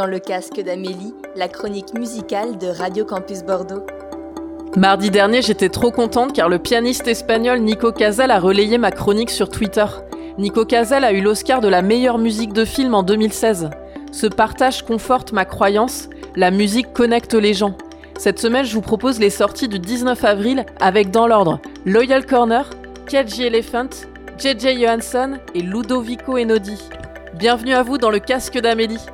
dans le casque d'Amélie, la chronique musicale de Radio Campus Bordeaux. Mardi dernier, j'étais trop contente car le pianiste espagnol Nico Casal a relayé ma chronique sur Twitter. Nico Casal a eu l'Oscar de la meilleure musique de film en 2016. Ce partage conforte ma croyance, la musique connecte les gens. Cette semaine, je vous propose les sorties du 19 avril avec dans l'ordre Loyal Corner, KG Elephant, JJ Johansson et Ludovico Enodi. Bienvenue à vous dans le casque d'Amélie.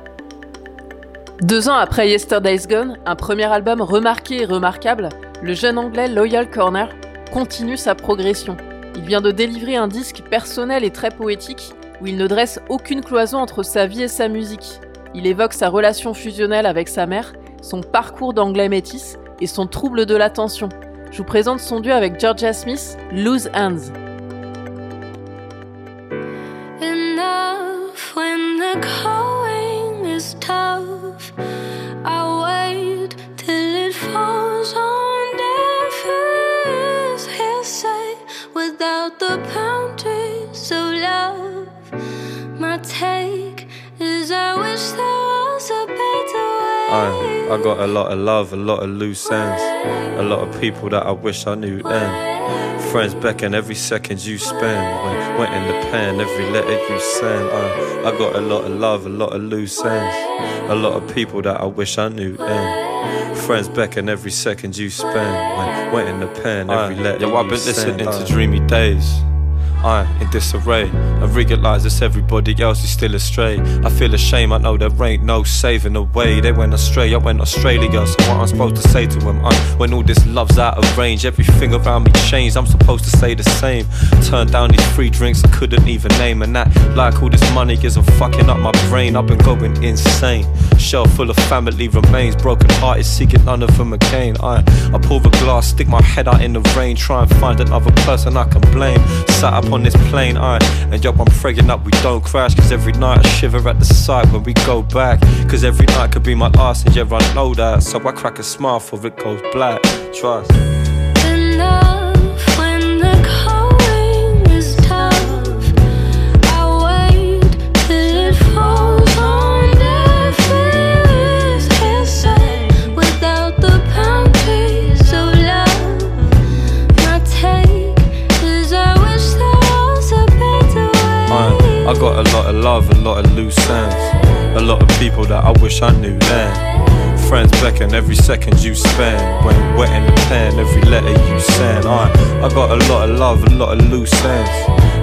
Deux ans après Yesterday's Gone, un premier album remarqué et remarquable, le jeune anglais Loyal Corner continue sa progression. Il vient de délivrer un disque personnel et très poétique où il ne dresse aucune cloison entre sa vie et sa musique. Il évoque sa relation fusionnelle avec sa mère, son parcours d'anglais métis et son trouble de l'attention. Je vous présente son duo avec Georgia Smith, Lose Hands. I got a lot of love, a lot of loose ends, a lot of people that I wish I knew then. Friends beckon every second you spend. When went in the pen, every letter you send. I, I got a lot of love, a lot of loose ends, a lot of people that I wish I knew then. Friends beckon every second you spend. When went in the pen, uh, every letter Yo, I've been listening to uh, dreamy days. I in disarray. I realise it's everybody else is still astray. I feel ashamed, I know there ain't no saving the way. They went astray, I went Australia. So what I'm supposed to say to them? I, when all this love's out of range, everything around me changed. I'm supposed to say the same. Turn down these free drinks I couldn't even name, and that like all this money isn't fucking up my brain. I've been going insane. Shelf full of family remains, broken hearted, seeking none of them again. I I pour a glass, stick my head out in the rain, try and find another person I can blame. Sat up on this plane, I and yo, I'm praying up we don't crash. Cause every night I shiver at the sight when we go back. Cause every night could be my last, and yeah, I know that. So I crack a smile for it goes black. Trust. I got a lot of love, a lot of loose ends. A lot of people that I wish I knew then. Friends beckon every second you spend. When wet in the pen, every letter you send. I, I got a lot of love, a lot of loose ends.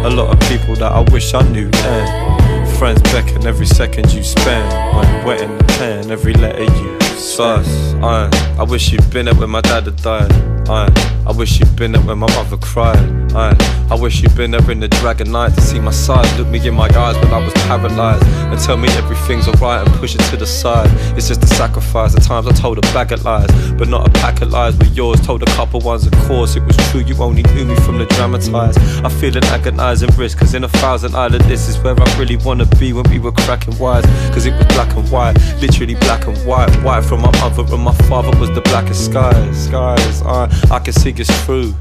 A lot of people that I wish I knew then. Friends beckon every second you spend. When wet in the pen, every letter you send. I, I wish you'd been there when my dad had died. I, I wish you'd been there when my mother cried. I, I wish you'd been there in the dragon night to see my side. Look me in my eyes when I was paralyzed and tell me everything's alright and push it to the side. It's just a sacrifice. At times I told a bag of lies, but not a pack of lies with yours. Told a couple ones, of course, it was true. You only knew me from the dramatized. I feel an agonizing risk, cause in a thousand island, this is where I really wanna be when we were cracking wise. Cause it was black and white, literally black and white. White from my mother and my father was the blackest skies. Skies, I, I can see it's true.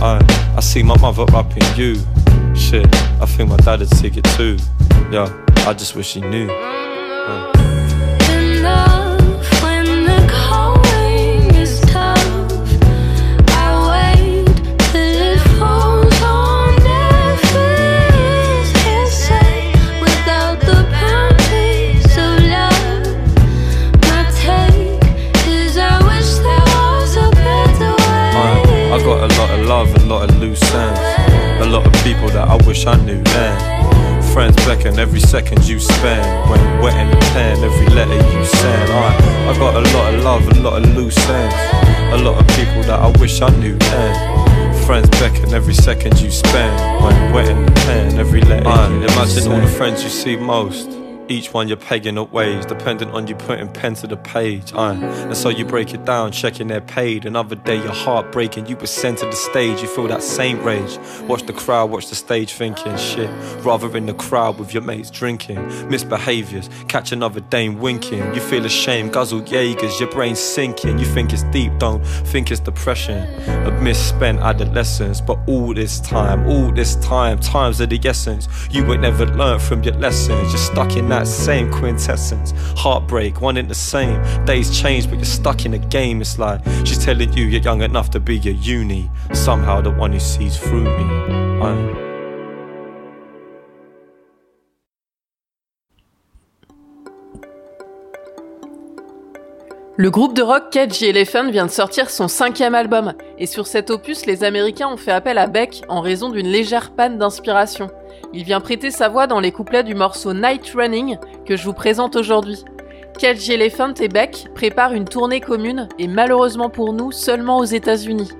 I, I see my mother up in you. Shit, I think my dad'd see it too. Yeah, I just wish he knew. Uh. Wish I knew then. Friends beckon every second you spend. When wet in the pen, every letter you send. I, I got a lot of love, a lot of loose ends. A lot of people that I wish I knew then. Friends beckon every second you spend. When wet in the pen, every letter I, you Imagine all the friends you see most each one you're pegging up ways, dependent on you putting pen to the page. Uh, and so you break it down, checking they're paid. Another day, your heart breaking, you were sent to the stage, you feel that same rage. Watch the crowd, watch the stage thinking shit. Rather in the crowd with your mates drinking. Misbehaviors, catch another dame winking. You feel ashamed, guzzle Jaegers, your brain sinking. You think it's deep, don't think it's depression. A misspent adolescence, but all this time, all this time, times of the essence. You would never learn from your lessons, you're stuck in that same quintessence. Heartbreak, one in the same. Days change, but you're stuck in a game. It's like she's telling you you're young enough to be your uni. Somehow the one who sees through me. I'm Le groupe de rock Cage Elephant vient de sortir son cinquième album, et sur cet opus, les Américains ont fait appel à Beck en raison d'une légère panne d'inspiration. Il vient prêter sa voix dans les couplets du morceau Night Running que je vous présente aujourd'hui. Cage Elephant et Beck préparent une tournée commune, et malheureusement pour nous, seulement aux États-Unis.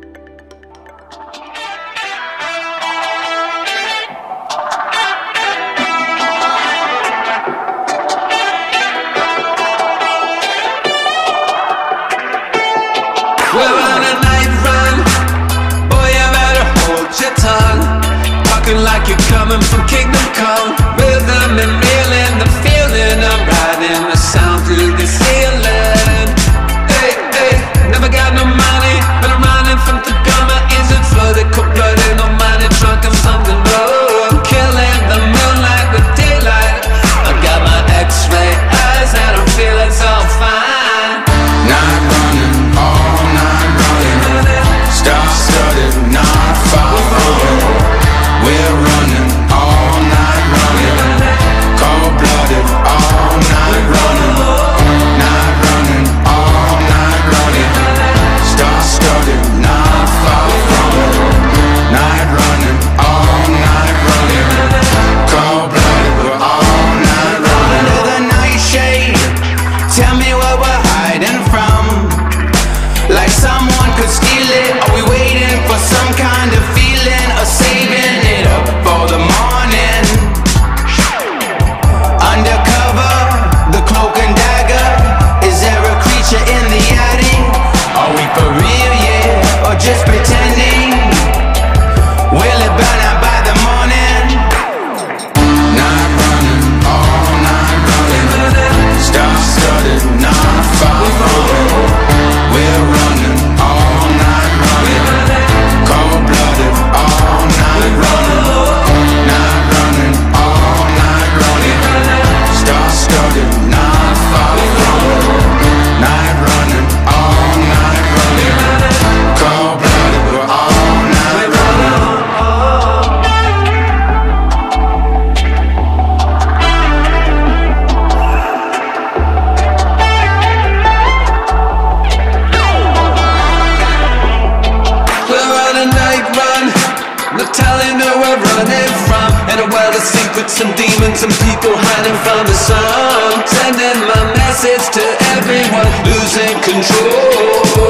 running from in a world of secrets and demons and people hiding from the sun. Sending my message to everyone losing control.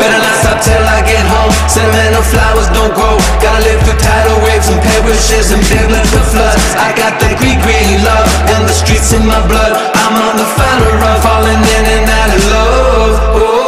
Better not stop till I get home. Sentimental flowers don't grow. Gotta live through tidal waves and perishes and biblical floods. I got the green green love and the streets in my blood. I'm on the final run falling in and out of love. Oh.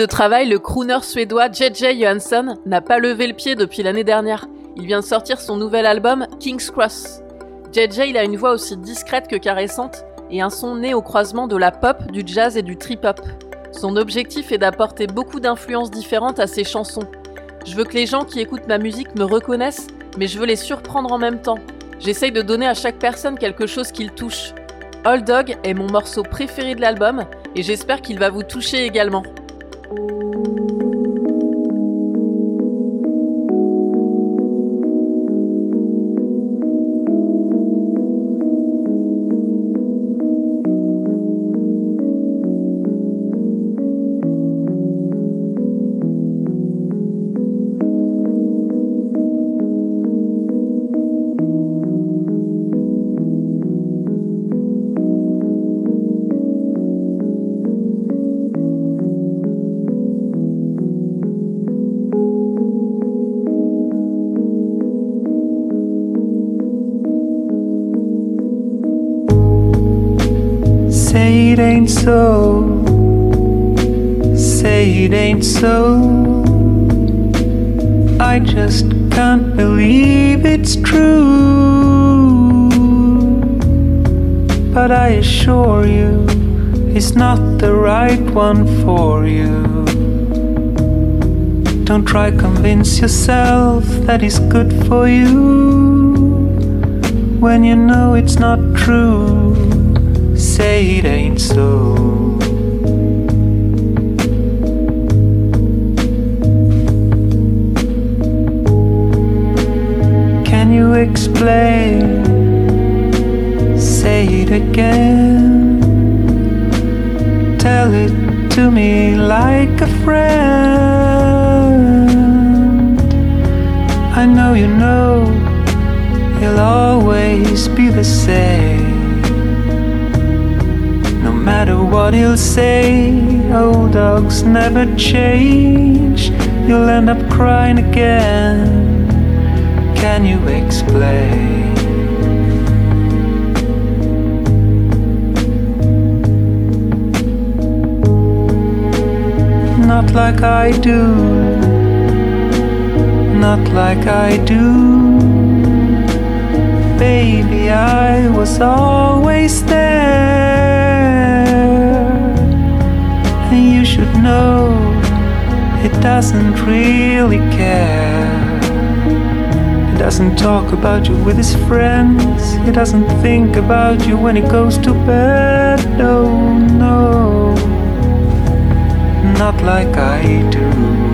De travail, le crooner suédois JJ Johansson n'a pas levé le pied depuis l'année dernière. Il vient de sortir son nouvel album King's Cross. JJ a une voix aussi discrète que caressante et un son né au croisement de la pop, du jazz et du trip-hop. Son objectif est d'apporter beaucoup d'influences différentes à ses chansons. Je veux que les gens qui écoutent ma musique me reconnaissent, mais je veux les surprendre en même temps. J'essaye de donner à chaque personne quelque chose qui le touche. Old Dog est mon morceau préféré de l'album et j'espère qu'il va vous toucher également. Ain't so. Say it ain't so. I just can't believe it's true. But I assure you, it's not the right one for you. Don't try convince yourself that it's good for you when you know it's not true. Say it ain't so. Can you explain? Say it again. Tell it to me like a friend. I know you know he'll always be the same. Matter what he'll say, old dogs never change. You'll end up crying again. Can you explain? Not like I do, not like I do. Baby, I was always there. Know it doesn't really care. He doesn't talk about you with his friends. He doesn't think about you when he goes to bed. No, no, not like I do.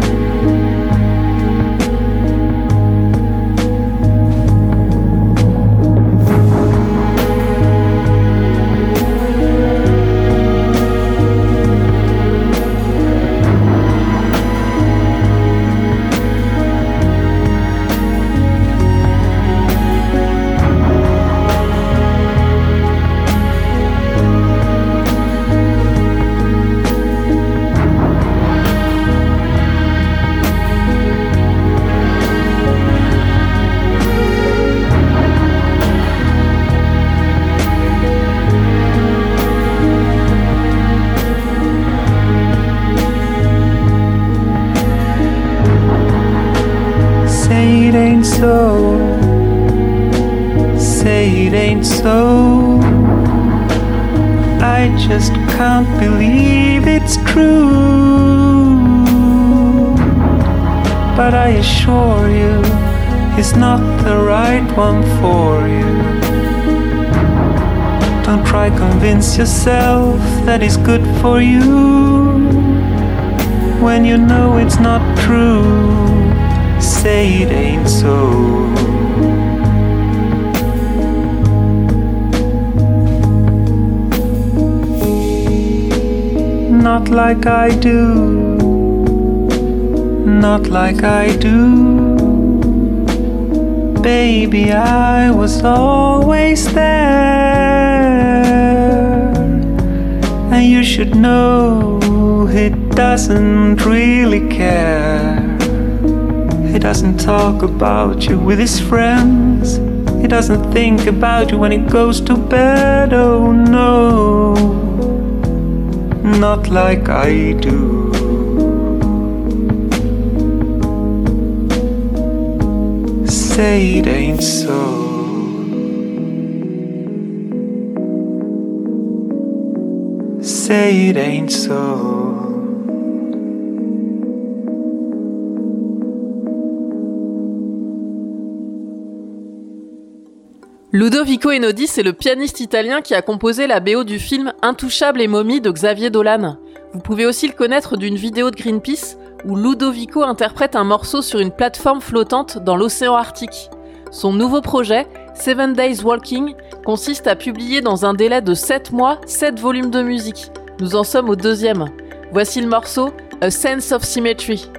It ain't so. I just can't believe it's true. But I assure you, it's not the right one for you. Don't try convince yourself that it's good for you when you know it's not true. Say it ain't so. Not like I do, not like I do. Baby, I was always there. And you should know it doesn't really care. He doesn't talk about you with his friends. He doesn't think about you when he goes to bed. Oh no, not like I do. Say it ain't so. Say it ain't so. Ludovico Einaudi, c'est le pianiste italien qui a composé la BO du film Intouchable et momie de Xavier Dolan. Vous pouvez aussi le connaître d'une vidéo de Greenpeace où Ludovico interprète un morceau sur une plateforme flottante dans l'océan Arctique. Son nouveau projet, Seven Days Walking, consiste à publier dans un délai de 7 mois 7 volumes de musique. Nous en sommes au deuxième. Voici le morceau A Sense of Symmetry.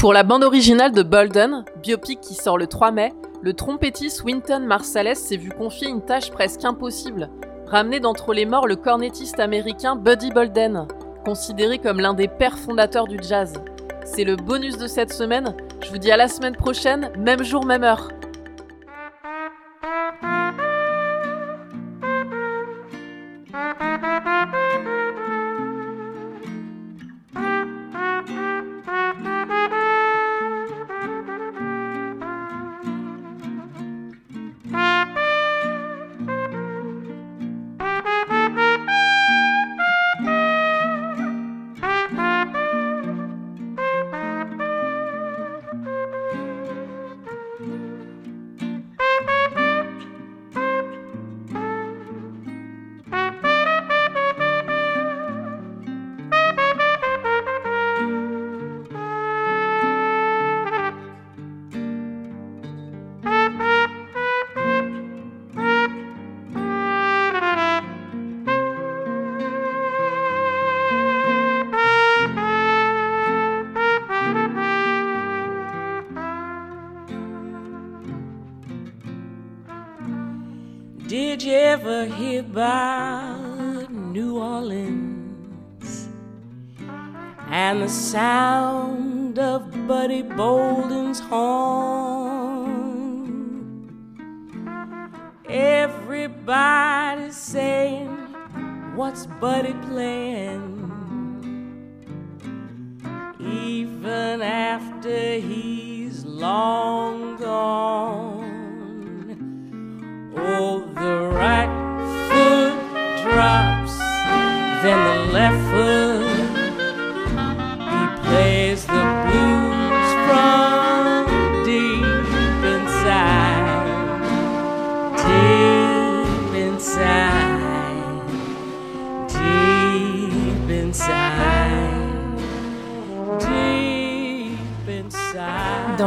Pour la bande originale de Bolden, biopic qui sort le 3 mai, le trompettiste Winton Marsalis s'est vu confier une tâche presque impossible ramener d'entre les morts le cornettiste américain Buddy Bolden, considéré comme l'un des pères fondateurs du jazz. C'est le bonus de cette semaine. Je vous dis à la semaine prochaine, même jour, même heure. Ever hear about New Orleans and the sound of Buddy Bolden's horn? Everybody's saying, What's Buddy playing? Even after he's long